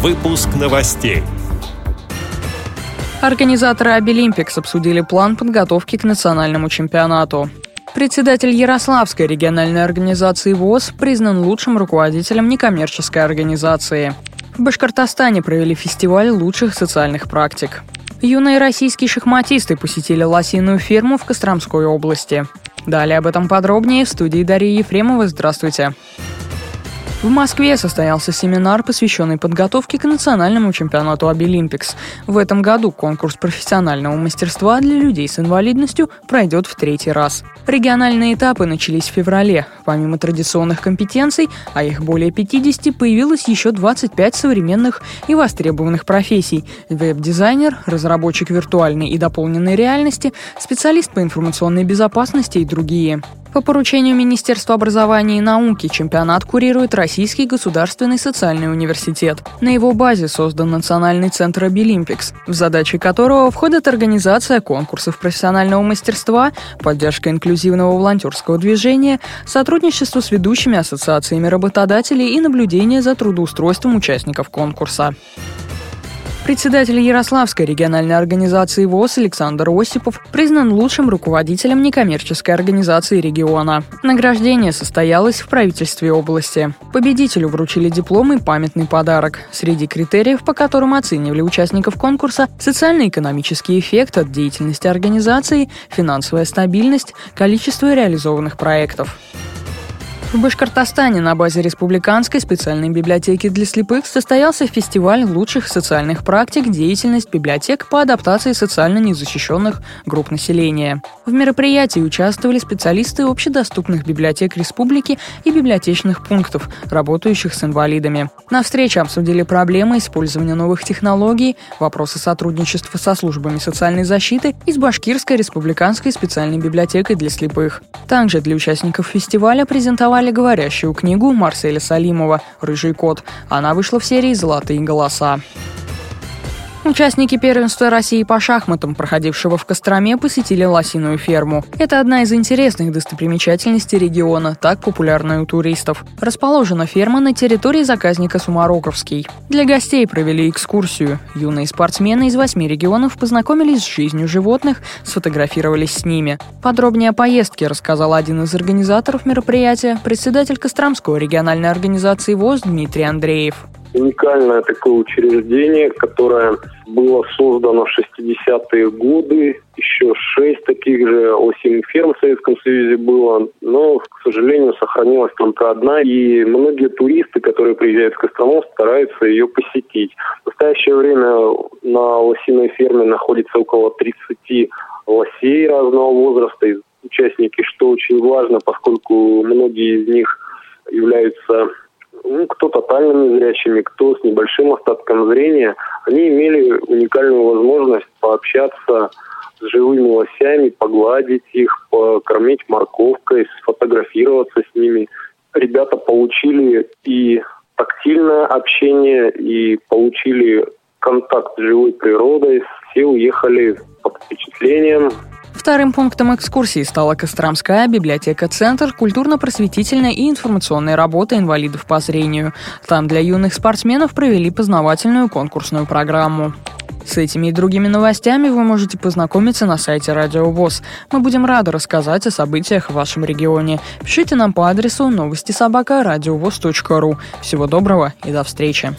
Выпуск новостей. Организаторы Обилимпикс обсудили план подготовки к национальному чемпионату. Председатель Ярославской региональной организации ВОЗ признан лучшим руководителем некоммерческой организации. В Башкортостане провели фестиваль лучших социальных практик. Юные российские шахматисты посетили лосиную ферму в Костромской области. Далее об этом подробнее в студии Дарьи Ефремовой. Здравствуйте. Здравствуйте. В Москве состоялся семинар, посвященный подготовке к национальному чемпионату Обилимпикс. В этом году конкурс профессионального мастерства для людей с инвалидностью пройдет в третий раз. Региональные этапы начались в феврале. Помимо традиционных компетенций, а их более 50, появилось еще 25 современных и востребованных профессий. Веб-дизайнер, разработчик виртуальной и дополненной реальности, специалист по информационной безопасности и другие. По поручению Министерства образования и науки чемпионат курирует Российский государственный социальный университет. На его базе создан Национальный центр Обилимпикс, в задачи которого входит организация конкурсов профессионального мастерства, поддержка инклюзивного волонтерского движения, сотрудничество с ведущими ассоциациями работодателей и наблюдение за трудоустройством участников конкурса. Председатель Ярославской региональной организации ВОЗ Александр Осипов признан лучшим руководителем некоммерческой организации региона. Награждение состоялось в правительстве области. Победителю вручили диплом и памятный подарок. Среди критериев, по которым оценивали участников конкурса, социально-экономический эффект от деятельности организации, финансовая стабильность, количество реализованных проектов. В Башкортостане на базе Республиканской специальной библиотеки для слепых состоялся фестиваль лучших социальных практик деятельность библиотек по адаптации социально незащищенных групп населения. В мероприятии участвовали специалисты общедоступных библиотек республики и библиотечных пунктов, работающих с инвалидами. На встрече обсудили проблемы использования новых технологий, вопросы сотрудничества со службами социальной защиты и с Башкирской республиканской специальной библиотекой для слепых. Также для участников фестиваля презентовали презентовали говорящую книгу Марселя Салимова «Рыжий кот». Она вышла в серии «Золотые голоса». Участники первенства России по шахматам, проходившего в Костроме, посетили лосиную ферму. Это одна из интересных достопримечательностей региона, так популярная у туристов. Расположена ферма на территории заказника Сумароковский. Для гостей провели экскурсию. Юные спортсмены из восьми регионов познакомились с жизнью животных, сфотографировались с ними. Подробнее о поездке рассказал один из организаторов мероприятия, председатель Костромской региональной организации ВОЗ Дмитрий Андреев уникальное такое учреждение, которое было создано в 60-е годы. Еще шесть таких же осень ферм в Советском Союзе было, но, к сожалению, сохранилась только одна. И многие туристы, которые приезжают в Кострому, стараются ее посетить. В настоящее время на лосиной ферме находится около 30 лосей разного возраста, участники, что очень важно, поскольку многие из них являются ну, кто тотально незрячими, кто с небольшим остатком зрения, они имели уникальную возможность пообщаться с живыми лосями, погладить их, покормить морковкой, сфотографироваться с ними. Ребята получили и тактильное общение, и получили контакт с живой природой. Все уехали под впечатлением, Вторым пунктом экскурсии стала Костромская библиотека-центр культурно-просветительной и информационной работы инвалидов по зрению. Там для юных спортсменов провели познавательную конкурсную программу. С этими и другими новостями вы можете познакомиться на сайте Радио ВОЗ. Мы будем рады рассказать о событиях в вашем регионе. Пишите нам по адресу новости собака ру. Всего доброго и до встречи.